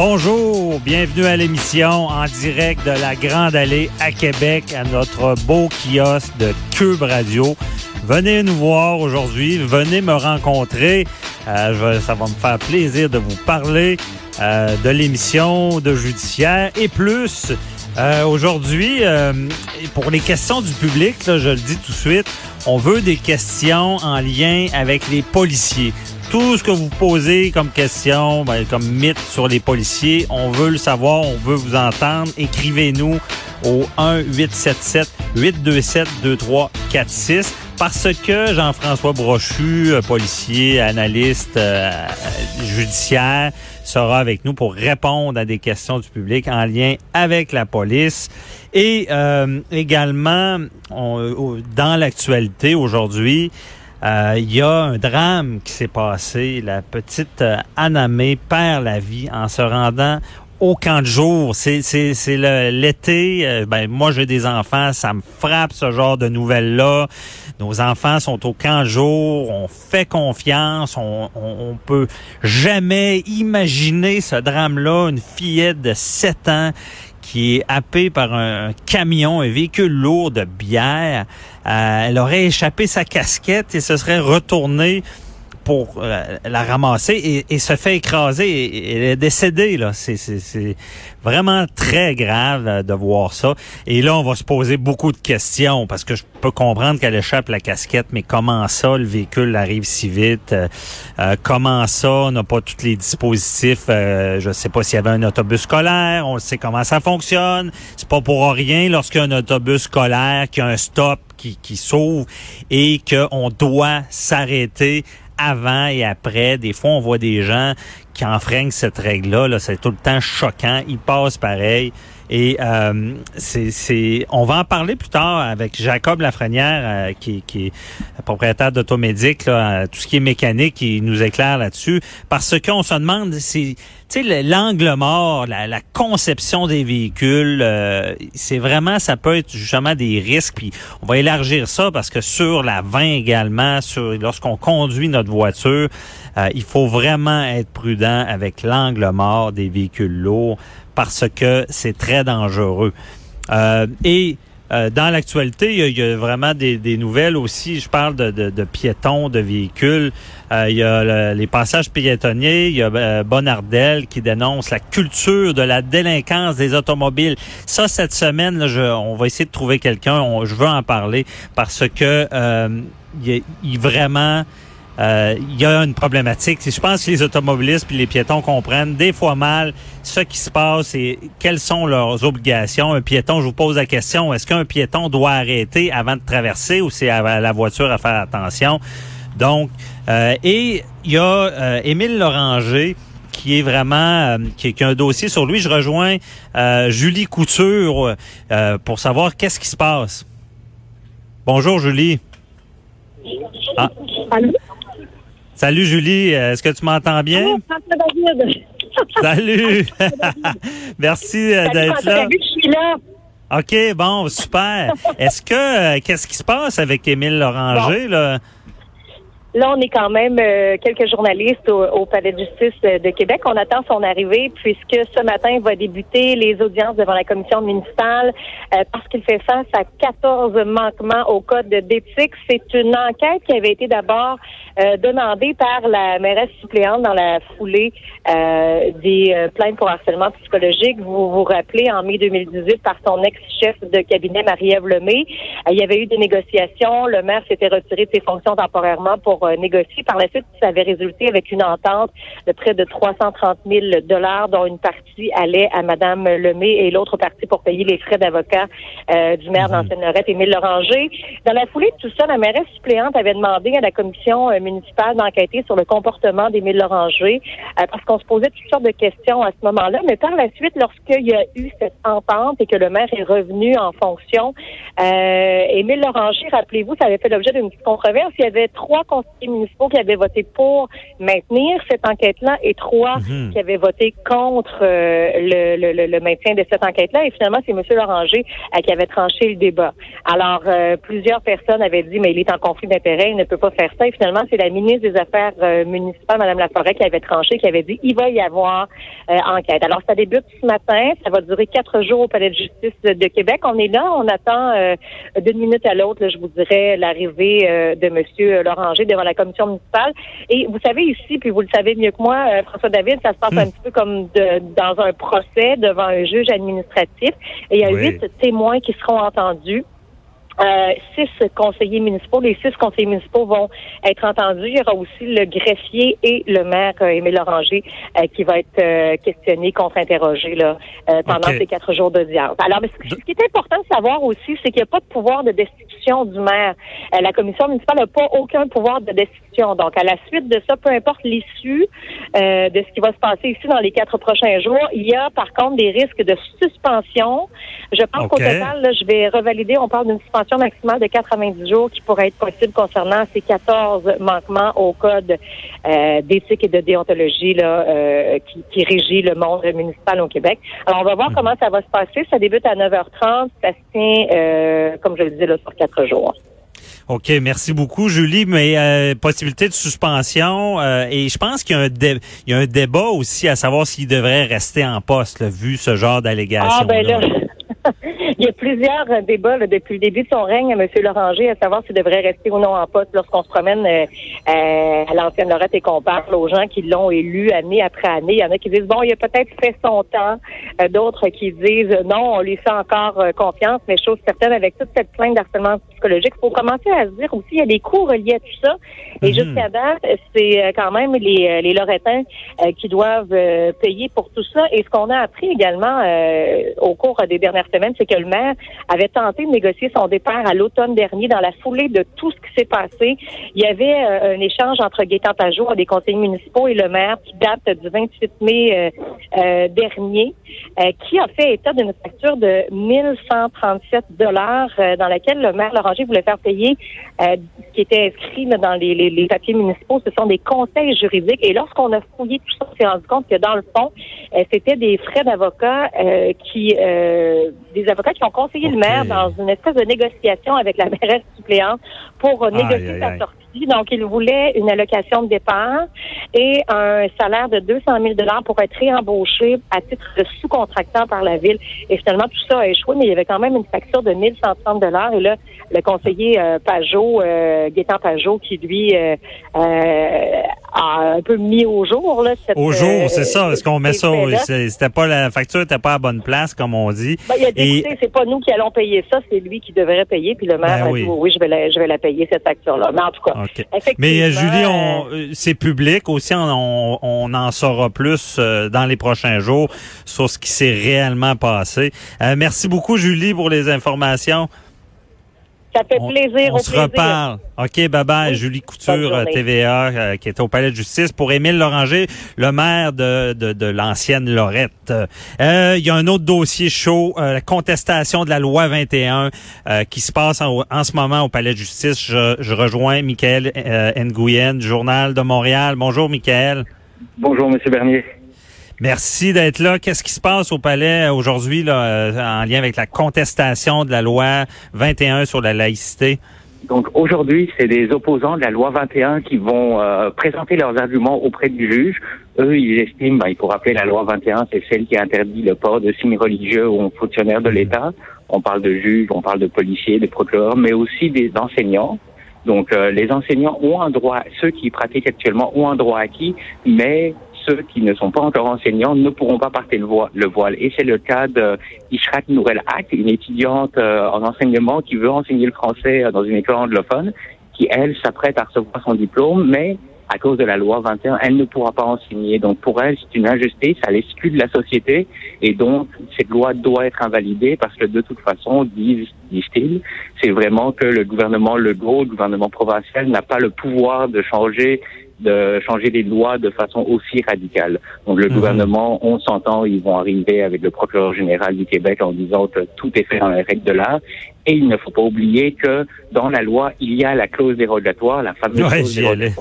Bonjour, bienvenue à l'émission en direct de la Grande Allée à Québec, à notre beau kiosque de Cube Radio. Venez nous voir aujourd'hui, venez me rencontrer. Euh, ça va me faire plaisir de vous parler euh, de l'émission de judiciaire et plus. Euh, aujourd'hui, pour les questions du public, je le dis tout de suite, on veut des questions en lien avec les policiers tout ce que vous posez comme question, ben, comme mythe sur les policiers, on veut le savoir, on veut vous entendre. Écrivez-nous au 1-877-827-2346 parce que Jean-François Brochu, euh, policier, analyste euh, judiciaire, sera avec nous pour répondre à des questions du public en lien avec la police. Et euh, également, dans l'actualité aujourd'hui, euh, il y a un drame qui s'est passé. La petite euh, Anamé perd la vie en se rendant au camp de jour. C'est l'été. Euh, ben, moi, j'ai des enfants. Ça me frappe ce genre de nouvelles-là. Nos enfants sont au camp de jour. On fait confiance. On, on, peut jamais imaginer ce drame-là. Une fillette de 7 ans qui est happée par un camion, un véhicule lourd de bière. Euh, elle aurait échappé sa casquette et se serait retournée pour euh, la ramasser et, se fait écraser. Et, elle est décédée. là. C'est vraiment très grave euh, de voir ça. Et là, on va se poser beaucoup de questions parce que je peux comprendre qu'elle échappe la casquette, mais comment ça, le véhicule arrive si vite? Euh, comment ça, on n'a pas tous les dispositifs? je ne sais pas s'il y avait un autobus scolaire. On sait comment ça fonctionne. C'est pas pour rien lorsqu'il y a un autobus scolaire qui a un stop qui, qui s'ouvre et qu'on doit s'arrêter avant et après. Des fois, on voit des gens qui enfreignent cette règle-là. -là, c'est tout le temps choquant. Ils passent pareil. Et euh, c'est, on va en parler plus tard avec Jacob Lafrenière, euh, qui, qui, est propriétaire d'Automédic, là, tout ce qui est mécanique, qui nous éclaire là-dessus. Parce qu'on se demande, sais, l'angle mort, la, la, conception des véhicules, euh, c'est vraiment, ça peut être justement des risques. Puis on va élargir ça parce que sur la 20 également, sur lorsqu'on conduit notre voiture, il faut vraiment être prudent avec l'angle mort des véhicules lourds parce que c'est très dangereux. Euh, et euh, dans l'actualité, il, y, a vraiment des, nouvelles aussi. Je parle de, piétons, de véhicules. Euh, il y a les passages piétonniers. Il y a Bonardel qui dénonce la culture de la délinquance des automobiles. Ça, cette semaine, on va essayer de trouver quelqu'un. Je veux en parler parce que il, il vraiment euh, il y a une problématique. Je pense que les automobilistes et les piétons comprennent des fois mal ce qui se passe et quelles sont leurs obligations. Un piéton, je vous pose la question, est-ce qu'un piéton doit arrêter avant de traverser ou c'est à la voiture à faire attention? Donc, euh, et il y a euh, Émile Loranger qui est vraiment qui, qui, a un dossier sur lui. Je rejoins Julie Couture pour savoir qu'est-ce qui se passe. Bonjour Julie. Ah. Salut Julie, est-ce que tu m'entends bien? Salut! Merci euh, d'être là. OK, bon, super. Est-ce que euh, qu'est-ce qui se passe avec Émile Loranger là? Là, on est quand même euh, quelques journalistes au, Palais de justice de Québec. On attend son arrivée puisque ce matin va débuter les audiences devant la commission municipale euh, parce qu'il fait face à 14 manquements au code d'éthique. C'est une enquête qui avait été d'abord euh, demandée par la mairesse suppléante dans la foulée des plaintes pour harcèlement psychologique. Vous vous rappelez, en mai 2018, par son ex-chef de cabinet, Marie-Ève Lemay, il y avait eu des négociations. Le maire s'était retiré de ses fonctions temporairement pour euh, négocier. Par la suite, ça avait résulté avec une entente de près de 330 000 dollars, dont une partie allait à Madame Lemay et l'autre partie pour payer les frais d'avocat euh, du maire Mhm. d'Ancienne-Lorette, Émile Loranger. Dans la foulée de tout ça, la mairesse suppléante avait demandé à la commission euh, municipale d'enquêter sur le comportement d'Émile Loranger euh, parce qu'on se posait toutes sortes de questions à ce moment-là. Mais par la suite, lorsqu'il y a eu cette entente et que le maire est revenu en fonction, euh, Émile Loranger, rappelez-vous, ça avait fait l'objet d'une petite controverse. Il y avait trois municipaux qui avaient voté pour maintenir cette enquête-là et trois Mhm. qui avaient voté contre euh, le, le- le- le maintien de cette enquête-là. Et finalement, c'est M. Loranger euh, qui avait tranché le débat. Alors, euh, plusieurs personnes avaient dit, mais il est en conflit d'intérêts, il ne peut pas faire ça. Et finalement, c'est la ministre des Affaires euh, municipales, Mme Laforêt, qui avait tranché, qui avait dit, il va y avoir enquête. Alors, ça débute ce matin. Ça va durer quatre jours au Palais de justice de, Québec. On est là, on attend d'une minute à l'autre, je vous dirais, l'arrivée de M. Loranger devant la commission municipale. Et vous savez ici, puis vous le savez mieux que moi, euh, François David, ça se passe Hmm. un petit peu comme de- dans un procès devant un juge administratif. Et il y a Oui. huit témoins qui seront entendus. Euh, six conseillers municipaux. Les six conseillers municipaux vont être entendus. Il y aura aussi le greffier et le maire euh, Émile Loranger euh, qui va être euh, questionné, contre-interrogé là, euh, pendant ces quatre jours d'audience. Alors, mais ce, ce qui est important de savoir aussi, c'est qu'il n'y a pas de pouvoir de destitution du maire. Euh, la commission municipale n'a pas aucun pouvoir de destitution. Donc, à la suite de ça, peu importe l'issue euh, de ce qui va se passer ici dans les quatre prochains jours, il y a par contre des risques de suspension. Je pense qu'au total, là, je vais revalider, on parle d'une suspension maximale de 90 jours qui pourrait être possible concernant ces 14 manquements au code euh, d'éthique et de déontologie là, euh, qui, qui régit le monde municipal au Québec. Alors, on va voir comment ça va se passer. Ça débute à 9h30. Ça se tient, euh, comme je le disais, là, sur quatre jours. OK, merci beaucoup, Julie. Mais euh, possibilité de suspension, euh, et je pense qu'il y a un dé- il y a un débat aussi à savoir s'il devrait rester en poste, là, vu ce genre d'allégation. Ah, ben là, il y a plusieurs débats là, depuis le début de son règne, M. Loranger, à savoir s'il devrait rester ou non en poste lorsqu'on se promène euh, euh, à l'ancienne Lorette et qu'on parle aux gens qui l'ont élu année après année. Il y en a qui disent, bon, il a peut-être fait son temps. Euh, D'autres qui disent, non, on lui fait encore euh, confiance, mais chose certaine, avec toute cette plainte d'harcèlement psychologique, il faut commencer à se dire aussi, il y a des coûts reliés à tout ça. Et Mhm. jusqu'à date, c'est quand même les, les Loretins euh, qui doivent euh, payer pour tout ça. Et ce qu'on a appris également euh, au cours des dernières semaines, c'est que le maire avait tenté de négocier son départ à l'automne dernier dans la foulée de tout ce qui s'est passé. Il y avait euh, un échange entre Gaétan Pajot, des conseillers municipaux, et le maire qui date du 28 mai euh, euh, dernier, euh, qui a fait état d'une facture de 1137 dollars dans laquelle le maire Loranger voulait faire payer ce qui était inscrit là, dans les, les- les papiers municipaux, ce sont des conseils juridiques. Et lorsqu'on a fouillé tout ça, on s'est rendu compte que dans le fond, c'était des frais d'avocats euh, qui, euh, des avocats qui ont conseillé le maire dans une espèce de négociation avec la mairesse suppléante pour Aïe, négocier aïe, sa aïe. Donc, il voulait une allocation de départ et un salaire de 200 000 pour être réembauché à titre de sous-contractant par la ville. Et finalement, tout ça a échoué, mais il y avait quand même une facture de 1130 Et là, le conseiller euh, Pajot, euh, Gaétan Pajot, qui lui euh, euh, a un peu mis au jour. Là, cette, Au euh, jour, c'est ça. Est-ce qu'on met ça, c'était pas la facture était pas à bonne place, comme on dit. Ben, il a dit, Et- c'est pas nous qui allons payer ça, c'est lui qui devrait payer. Puis le maire Ben a oui. dit, oui, oui, je vais la, je vais la payer, cette facture-là. Mais en tout cas, OK. Mais euh, Julie, on, euh, c'est public aussi. On, on, on en saura plus euh, dans les prochains jours sur ce qui s'est réellement passé. Euh, merci beaucoup, Julie, pour les informations. Ça fait On, plaisir, on au se plaisir. reparle. OK, bye bye. Oui. Julie Couture, euh. TVA, euh, qui était au Palais de justice, pour Émile Loranger, le maire de, de, de l'ancienne Lorette. Euh, Il y a un autre dossier chaud, euh, la contestation de la loi 21 euh, qui se passe en, en ce moment au Palais de justice. Je, je rejoins Michael euh, Nguyen, du Journal de Montréal. Bonjour, Michael. Bonjour, Monsieur Bernier. Merci d'être là. Qu'est-ce qui se passe au palais aujourd'hui là, euh, en lien avec la contestation de la loi 21 sur la laïcité? Donc aujourd'hui, c'est des opposants de la loi 21 qui vont euh, présenter leurs arguments auprès du juge. Eux, ils estiment, ben, il faut rappeler la loi 21, c'est celle qui interdit le port de signes religieux aux fonctionnaires de l'État. On parle de juges, on parle de policiers, de procureurs, mais aussi des enseignants. Donc euh, les enseignants ont un droit, ceux qui pratiquent actuellement ont un droit acquis, mais ceux qui ne sont pas encore enseignants ne pourront pas porter le voile. Le voile. Et c'est le cas de Ishrat Nourel une étudiante euh, en enseignement qui veut enseigner le français euh, dans une école anglophone, qui, elle, s'apprête à recevoir son diplôme, mais à cause de la loi 21, elle ne pourra pas enseigner. Donc pour elle, c'est une injustice, elle exclut de la société et donc cette loi doit être invalidée parce que de toute façon, disent, disent-ils, c'est vraiment que le gouvernement Legault, le gouvernement provincial n'a pas le pouvoir de changer de changer les lois de façon aussi radicale. Donc le Mhm. gouvernement, on s'entend, ils vont arriver avec le procureur général du Québec en disant que tout est fait dans les règles de l'art. Et il ne faut pas oublier que dans la loi, il y a la clause dérogatoire, la fameuse Ouais, clause allais.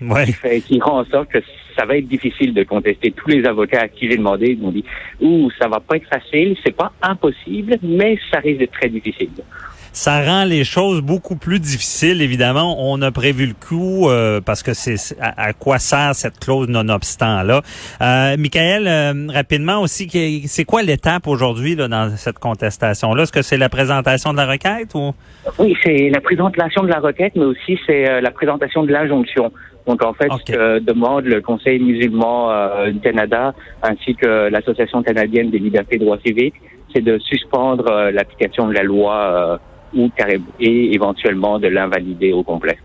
Ouais. qui, fait, qui rend en sorte que ça va être difficile de contester. Tous les avocats à qui j'ai demandé ils m'ont dit ouh ça va pas être facile, c'est pas impossible, mais ça risque d'être très difficile. Ça rend les choses beaucoup plus difficiles, évidemment. On a prévu le coup euh, parce que c'est à, à quoi sert cette clause non-obstant là. Euh, Michael, euh, rapidement aussi, c'est quoi l'étape aujourd'hui là, dans cette contestation là Est-ce que c'est la présentation de la requête ou? Oui, c'est la présentation de la requête, mais aussi c'est euh, la présentation de l'injonction. Donc en fait, ce que demande le Conseil musulman euh, du Canada ainsi que l'Association canadienne des libertés et droits civiques, c'est de suspendre euh, l'application de la loi euh, ou carré- et éventuellement de l'invalider au complet.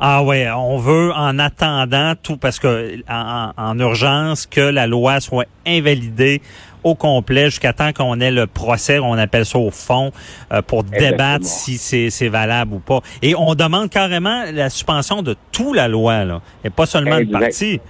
Ah ouais, on veut en attendant tout parce que en, en urgence que la loi soit invalidée au complet jusqu'à temps qu'on ait le procès, on appelle ça au fond, euh, pour Exactement. débattre si c'est valable ou pas. Et on demande carrément la suspension de tout la loi là, et pas seulement une partie.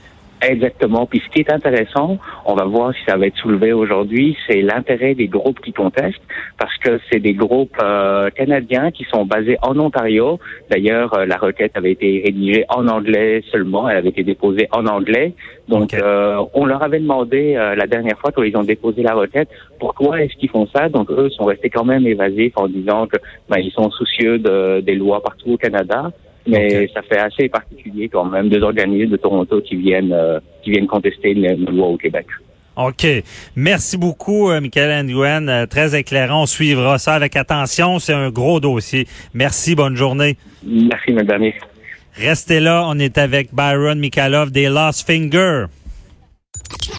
Exactement. Puis ce qui est intéressant, on va voir si ça va être soulevé aujourd'hui, c'est l'intérêt des groupes qui contestent, parce que c'est des groupes euh, canadiens qui sont basés en Ontario. D'ailleurs, euh, la requête avait été rédigée en anglais seulement, elle avait été déposée en anglais. Donc, euh, on leur avait demandé euh, la dernière fois quand ils ont déposé la requête, pourquoi est-ce qu'ils font ça? Donc, eux sont restés quand même évasifs en disant que ben, ils sont soucieux de, des lois partout au Canada. Mais ça fait assez particulier quand même deux organismes de Toronto qui viennent euh, qui viennent contester une, une loi au Québec. OK. Merci beaucoup, euh, Michael Nguyen. Euh, très éclairant. On suivra ça avec attention. C'est un gros dossier. Merci. Bonne journée. Merci, M. Bernier. Restez là. On est avec Byron Mikhailov des Lost Finger.